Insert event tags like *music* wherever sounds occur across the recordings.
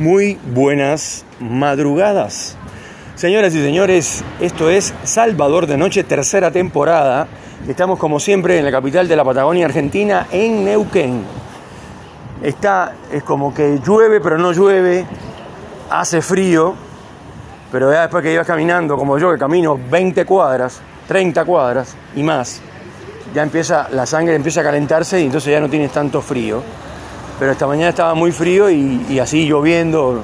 Muy buenas madrugadas. Señoras y señores, esto es Salvador de Noche, tercera temporada. Estamos como siempre en la capital de la Patagonia Argentina, en Neuquén. Está, es como que llueve pero no llueve, hace frío, pero ya después que ibas caminando, como yo que camino 20 cuadras, 30 cuadras y más, ya empieza, la sangre empieza a calentarse y entonces ya no tienes tanto frío pero esta mañana estaba muy frío y, así lloviendo,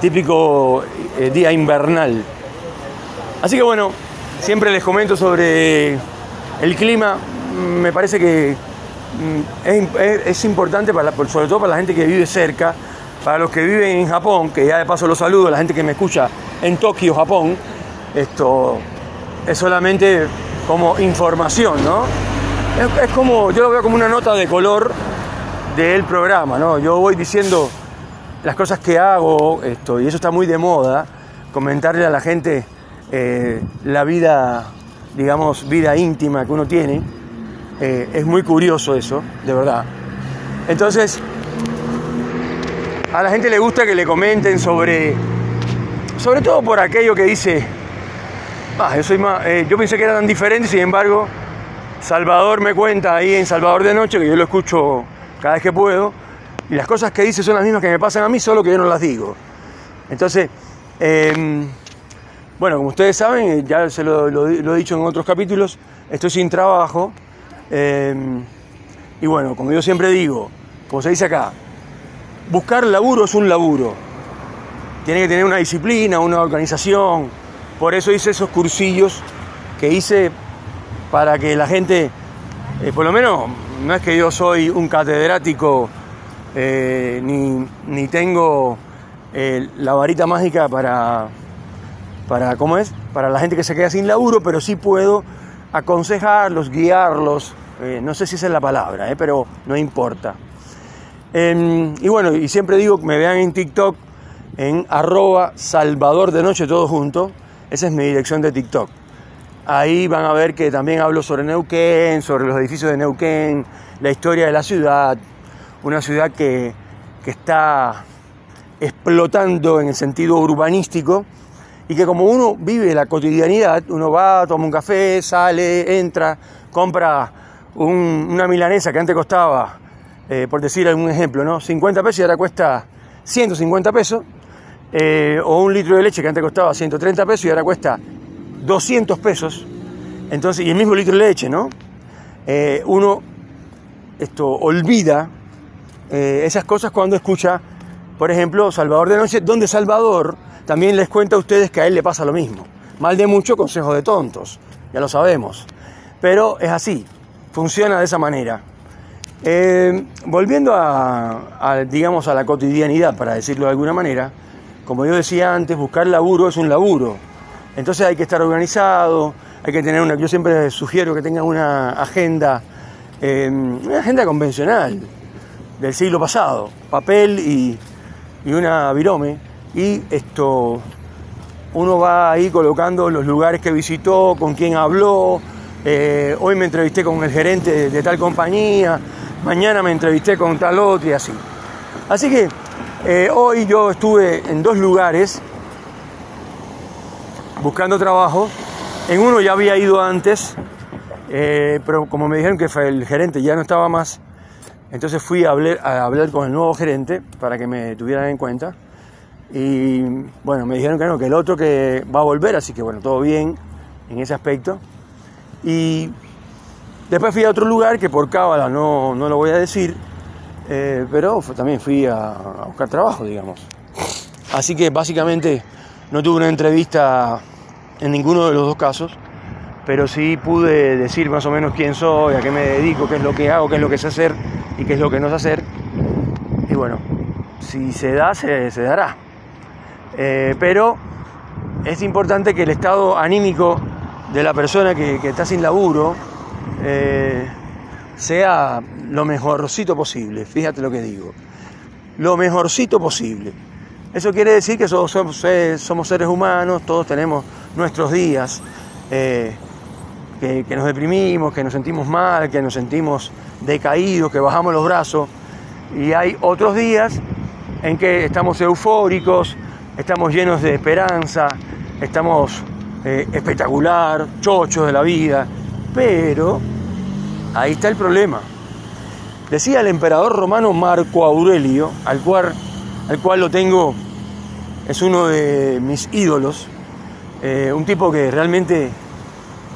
típico eh, día invernal. Así que bueno, siempre les comento sobre el clima, me parece que mm, es, importante, para, sobre todo para la gente que vive cerca, para los que viven en Japón, que ya de paso los saludo, la gente que me escucha en Tokio, Japón, esto es solamente como información, ¿no? es como, yo lo veo como una nota de color del programa, ¿no? Yo voy diciendo las cosas que hago, esto, y eso está muy de moda, comentarle a la gente eh, la vida, digamos, vida íntima que uno tiene. Eh, es muy curioso eso, de verdad. Entonces, a la gente le gusta que le comenten sobre, sobre todo por aquello que dice, ah, yo, soy más, eh, yo pensé que eran diferentes, sin embargo, Salvador me cuenta ahí en Salvador de Noche, que yo lo escucho cada vez que puedo, y las cosas que dice son las mismas que me pasan a mí, solo que yo no las digo. Entonces, em, bueno, como ustedes saben, ya se lo, he dicho en otros capítulos, estoy sin trabajo, em, y bueno, como yo siempre digo, como se dice acá, buscar laburo es un laburo. Tiene que tener una disciplina, una organización. Por eso hice esos cursillos que hice para que la gente, eh, por lo menos no es que yo soy un catedrático eh, ni, tengo eh, la varita mágica para, para, ¿cómo es? Para la gente que se queda sin laburo, pero sí puedo aconsejarlos, guiarlos, eh, no sé si esa es la palabra, pero no importa. Em, y bueno, y siempre digo que me vean en TikTok en arroba Salvador de Noche todo junto, esa es mi dirección de TikTok. Ahí van a ver que también hablo sobre Neuquén, sobre los edificios de Neuquén, la historia de la ciudad, una ciudad que, está explotando en el sentido urbanístico y que como uno vive la cotidianidad, uno va, toma un café, sale, entra, compra una milanesa que antes costaba, eh, por decir algún ejemplo, ¿no? 50 pesos y ahora cuesta 150 pesos, eh, o un litro de leche que antes costaba 130 pesos y ahora cuesta 200 pesos, entonces, y el mismo litro de leche, ¿no? Eh, uno esto, olvida eh, esas cosas cuando escucha, por ejemplo, Salvador de Noche, donde Salvador también les cuenta a ustedes que a él le pasa lo mismo. Mal de mucho, consejo de tontos, ya lo sabemos. Pero es así, funciona de esa manera. Eh, volviendo a, digamos, a la cotidianidad, para decirlo de alguna manera, como yo decía antes, buscar laburo es un laburo. Entonces hay que estar organizado, hay que tener una, yo siempre sugiero que tengan una agenda, eh, una agenda convencional del siglo pasado, papel y, una virome, y esto, uno va ahí colocando los lugares que visitó, con quién habló, eh, hoy me entrevisté con el gerente de, tal compañía, mañana me entrevisté con tal otro y así. Así que eh, hoy yo estuve en dos lugares buscando trabajo. En uno ya había ido antes, eh, pero como me dijeron que el gerente ya no estaba más, entonces fui a hablar, con el nuevo gerente para que me tuvieran en cuenta. Y bueno, me dijeron que no, que el otro que va a volver, así que bueno, todo bien en ese aspecto. Y después fui a otro lugar que por cábala no, no lo voy a decir, eh, pero también fui a buscar trabajo, digamos. Así que básicamente no tuve una entrevista en ninguno de los dos casos, pero sí pude decir más o menos quién soy, a qué me dedico, qué es lo que hago, qué es lo que sé hacer y qué es lo que no sé hacer. Y bueno, si se da, se, dará. Eh, pero es importante que el estado anímico de la persona que, está sin laburo eh, sea lo mejorcito posible. Fíjate lo que digo. Lo mejorcito posible. Eso quiere decir que somos, somos seres humanos, todos tenemos nuestros días, eh, que, nos deprimimos, que nos sentimos mal, que nos sentimos decaídos, que bajamos los brazos. Y hay otros días en que estamos eufóricos, estamos llenos de esperanza, estamos eh, espectacular, chochos de la vida, pero ahí está el problema. Decía el emperador romano Marco Aurelio, al cual, al cual lo tengo, es uno de mis ídolos, eh, un tipo que realmente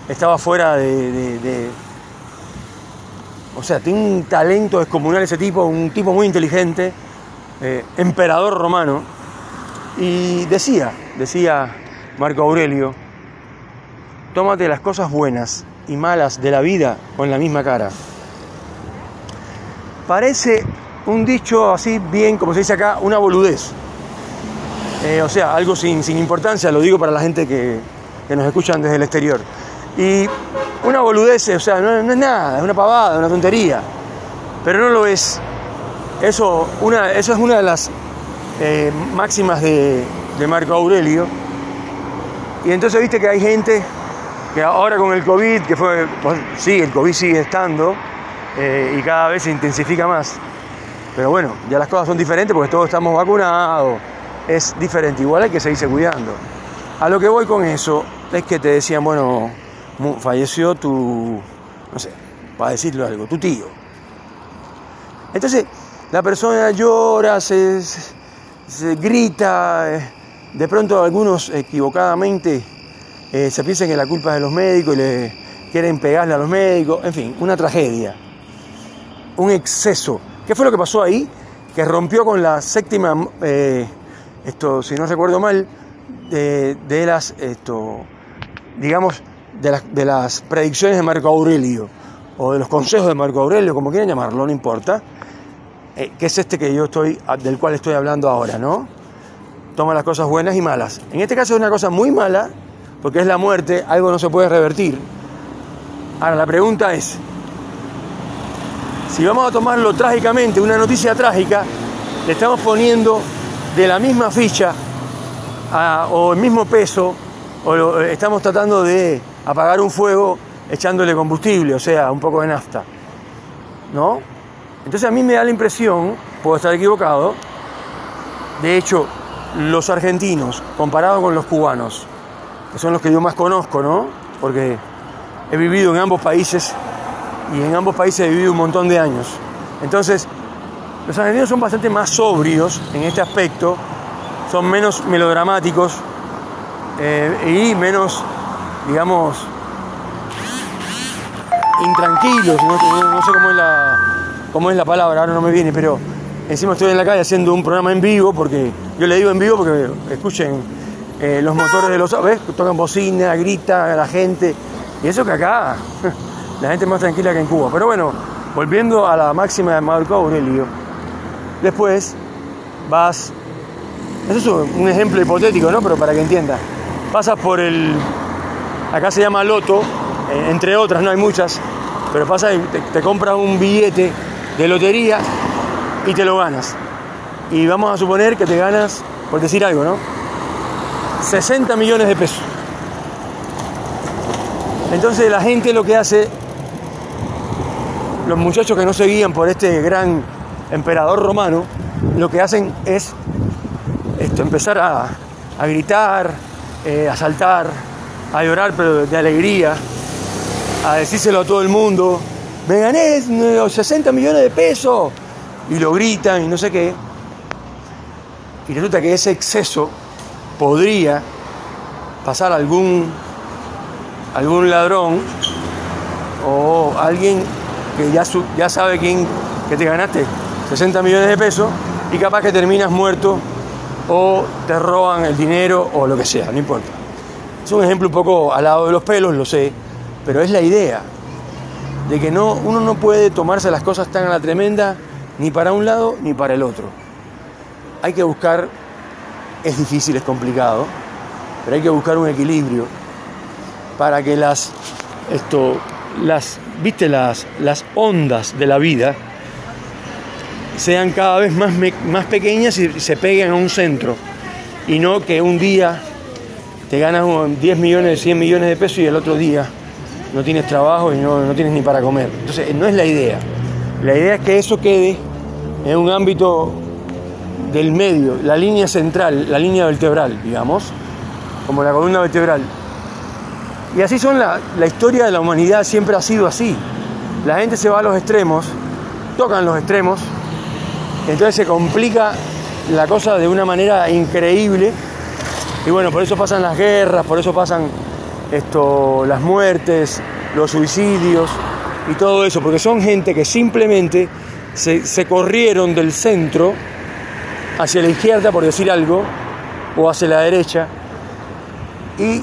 estaba fuera de, O sea, tiene un talento descomunal ese tipo, un tipo muy inteligente, eh, emperador romano, y decía, decía Marco Aurelio, tómate las cosas buenas y malas de la vida con la misma cara. Parece un dicho así bien, como se dice acá, una boludez. Eh, o sea, algo sin, importancia, lo digo para la gente que, nos escuchan desde el exterior. Y una boludez, o sea, no, es nada, es una pavada, una tontería. Pero no lo es. Eso, una, eso es una de las eh, máximas de, de Marco Aurelio. Y entonces viste que hay gente que ahora con el COVID, que fue, sí, el COVID sigue estando eh, y cada vez se intensifica más. Pero bueno, ya las cosas son diferentes porque todos estamos vacunados, es diferente, igual hay que seguirse cuidando. A lo que voy con eso es que te decían, bueno, falleció tu, no sé, para decirlo algo, tu tío. Entonces, la persona llora, se, se grita, eh, de pronto algunos equivocadamente eh, se piensa que la culpa es de los médicos y le quieren pegarle a los médicos, en fin, una tragedia, un exceso. ¿Qué fue lo que pasó ahí? Que rompió con la séptima, eh, esto, si no recuerdo mal, de, las, esto, digamos, de las, de las predicciones de Marco Aurelio, o de los consejos de Marco Aurelio, como quieran llamarlo, no importa, eh, que es este que yo estoy, del cual estoy hablando ahora, ¿no? Toma las cosas buenas y malas. En este caso es una cosa muy mala porque es la muerte, algo no se puede revertir. Ahora, la pregunta es, si vamos a tomarlo trágicamente, una noticia trágica, le estamos poniendo de la misma ficha o el mismo peso, o estamos tratando de apagar un fuego echándole combustible, o sea, un poco de nafta. ¿No? Entonces a mí me da la impresión, puedo estar equivocado, de hecho, los argentinos, comparados con los cubanos, que son los que yo más conozco, ¿no? Porque he vivido en ambos países y en ambos países he vivido un montón de años. Entonces, los argentinos son bastante más sobrios en este aspecto, son menos melodramáticos eh, y menos, digamos, intranquilos, no, sé cómo es, la, cómo es la palabra, ahora no me viene, pero encima estoy en la calle haciendo un programa en vivo, porque yo le digo en vivo porque escuchen eh, los motores de los ¿ves? tocan bocina, grita a la gente. Y eso que acá *laughs* la gente es más tranquila que en Cuba. Pero bueno, volviendo a la máxima de Marco Aurelio, después vas, eso es un ejemplo hipotético, ¿no? Pero para que entiendas, pasas por el, acá se llama loto, eh, entre otras, no hay muchas, pero pasas y te, te compras un billete de lotería y te lo ganas. Y vamos a suponer que te ganas, por decir algo, ¿no? 60 millones de pesos. Entonces la gente lo que hace, los muchachos que no se guían por este gran emperador romano, lo que hacen es esto, empezar a, gritar, eh, a saltar, a llorar pero de alegría, a decírselo a todo el mundo, me gané 60 millones de pesos, y lo gritan y no sé qué. Y resulta que ese exceso podría pasar algún, algún ladrón o alguien que ya, ya sabe quién que te ganaste 60 millones de pesos y capaz que terminas muerto o te roban el dinero o lo que sea, no importa. Es un ejemplo un poco al lado de los pelos, lo sé, pero es la idea de que no, uno no puede tomarse las cosas tan a la tremenda ni para un lado ni para el otro. Hay que buscar es difícil, es complicado, pero hay que buscar un equilibrio para que las, esto, las, viste, las, las ondas de la vida sean cada vez más, más pequeñas y se peguen a un centro. Y no que un día te ganas 10 millones, 100 millones de pesos y el otro día no tienes trabajo y no, no tienes ni para comer. Entonces, no es la idea. La idea es que eso quede en un ámbito del medio, la línea central, la línea vertebral, digamos, como la columna vertebral. Y así son la, la historia de la humanidad, siempre ha sido así. La gente se va a los extremos, tocan los extremos, entonces se complica la cosa de una manera increíble. Y bueno, por eso pasan las guerras, por eso pasan esto, las muertes, los suicidios y todo eso, porque son gente que simplemente se, se corrieron del centro hacia la izquierda, por decir algo, o hacia la derecha, y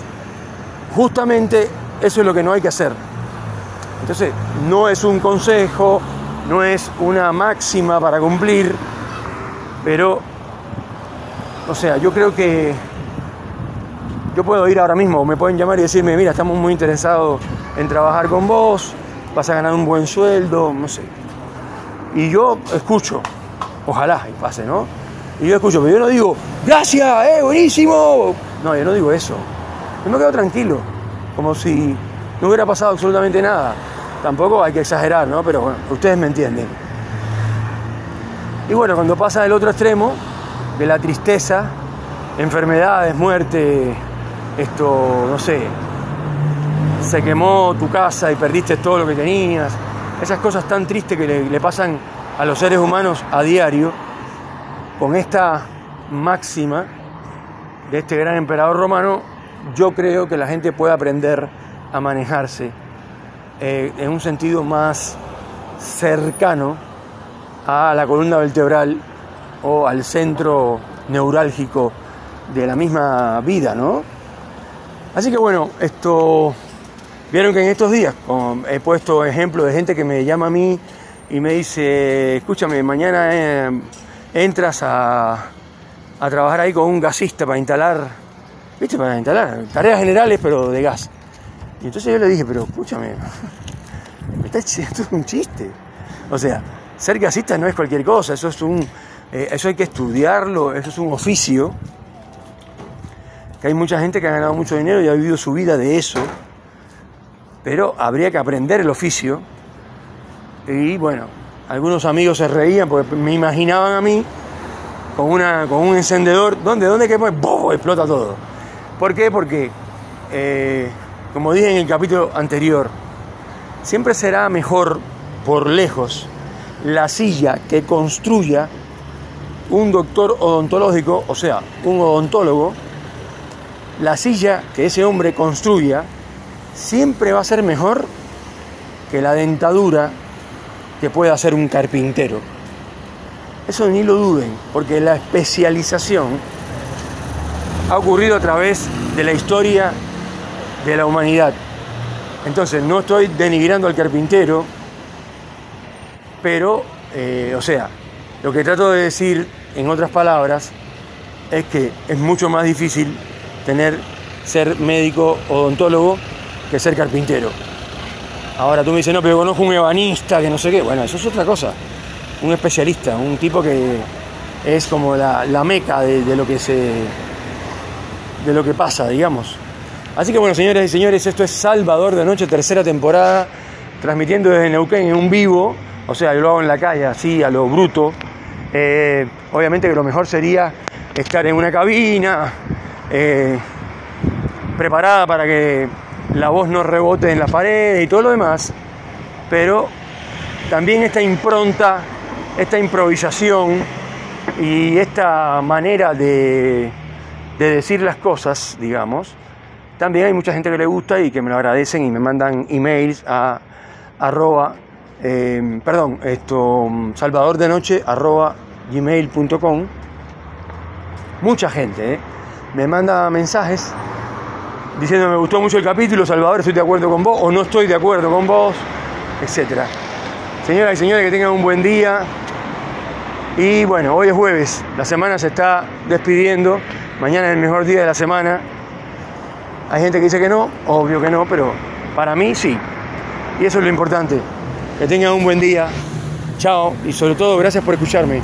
justamente eso es lo que no hay que hacer. Entonces, no es un consejo, no es una máxima para cumplir, pero, o sea, yo creo que yo puedo ir ahora mismo, me pueden llamar y decirme, mira, estamos muy interesados en trabajar con vos, vas a ganar un buen sueldo, no sé. Y yo escucho, ojalá y pase, ¿no? Y yo escucho, pero yo no digo, gracias, eh, buenísimo. No, yo no digo eso. Yo me quedo tranquilo, como si no hubiera pasado absolutamente nada. Tampoco hay que exagerar, ¿no? Pero bueno, ustedes me entienden. Y bueno, cuando pasa del otro extremo, de la tristeza, enfermedades, muerte, esto, no sé, se quemó tu casa y perdiste todo lo que tenías, esas cosas tan tristes que le, le pasan a los seres humanos a diario, con esta máxima de este gran emperador romano, yo creo que la gente puede aprender a manejarse eh, en un sentido más cercano a la columna vertebral o al centro neurálgico de la misma vida, ¿no? Así que bueno, esto vieron que en estos días he puesto ejemplo de gente que me llama a mí y me dice, escúchame, mañana eh, entras a, a trabajar ahí con un gasista para instalar, ¿viste? Para instalar tareas generales, pero de gas. Y entonces yo le dije, pero escúchame, esto es un chiste. O sea, ser gasista no es cualquier cosa, eso es un. Eh, eso hay que estudiarlo, eso es un oficio. Que hay mucha gente que ha ganado mucho dinero y ha vivido su vida de eso. Pero habría que aprender el oficio. Y bueno, algunos amigos se reían porque me imaginaban a mí con, una, con un encendedor. ¿Dónde? ¿Dónde que ¡Boh! explota todo? ¿Por qué? Porque eh, como dije en el capítulo anterior, siempre será mejor por lejos la silla que construya un doctor odontológico, o sea, un odontólogo, la silla que ese hombre construya siempre va a ser mejor que la dentadura que pueda hacer un carpintero. Eso ni lo duden, porque la especialización ha ocurrido a través de la historia de la humanidad. Entonces, no estoy denigrando al carpintero, pero, eh, o sea, lo que trato de decir, en otras palabras, es que es mucho más difícil tener, ser médico odontólogo que ser carpintero. Ahora tú me dices, no, pero conozco un ebanista, que no sé qué. Bueno, eso es otra cosa. Un especialista, un tipo que es como la, meca de, de, lo que se. de lo que pasa, digamos. Así que bueno, señoras y señores, esto es Salvador de Noche, tercera temporada, transmitiendo desde Neuquén en un vivo, o sea, yo lo hago en la calle, así, a lo bruto. Eh, obviamente que lo mejor sería estar en una cabina, eh, preparada para que la voz no rebote en la pared y todo lo demás, pero también esta impronta, esta improvisación y esta manera de decir las cosas, digamos, también hay mucha gente que le gusta y que me lo agradecen y me mandan emails a arroba, eh, perdón, esto, salvador de noche arroba gmail.com. Mucha gente eh, me manda mensajes diciendo me gustó mucho el capítulo, Salvador, estoy de acuerdo con vos o no estoy de acuerdo con vos, etc. Señoras y señores, que tengan un buen día. Y bueno, hoy es jueves, la semana se está despidiendo, mañana es el mejor día de la semana. Hay gente que dice que no, obvio que no, pero para mí sí. Y eso es lo importante. Que tengan un buen día. Chao y sobre todo gracias por escucharme.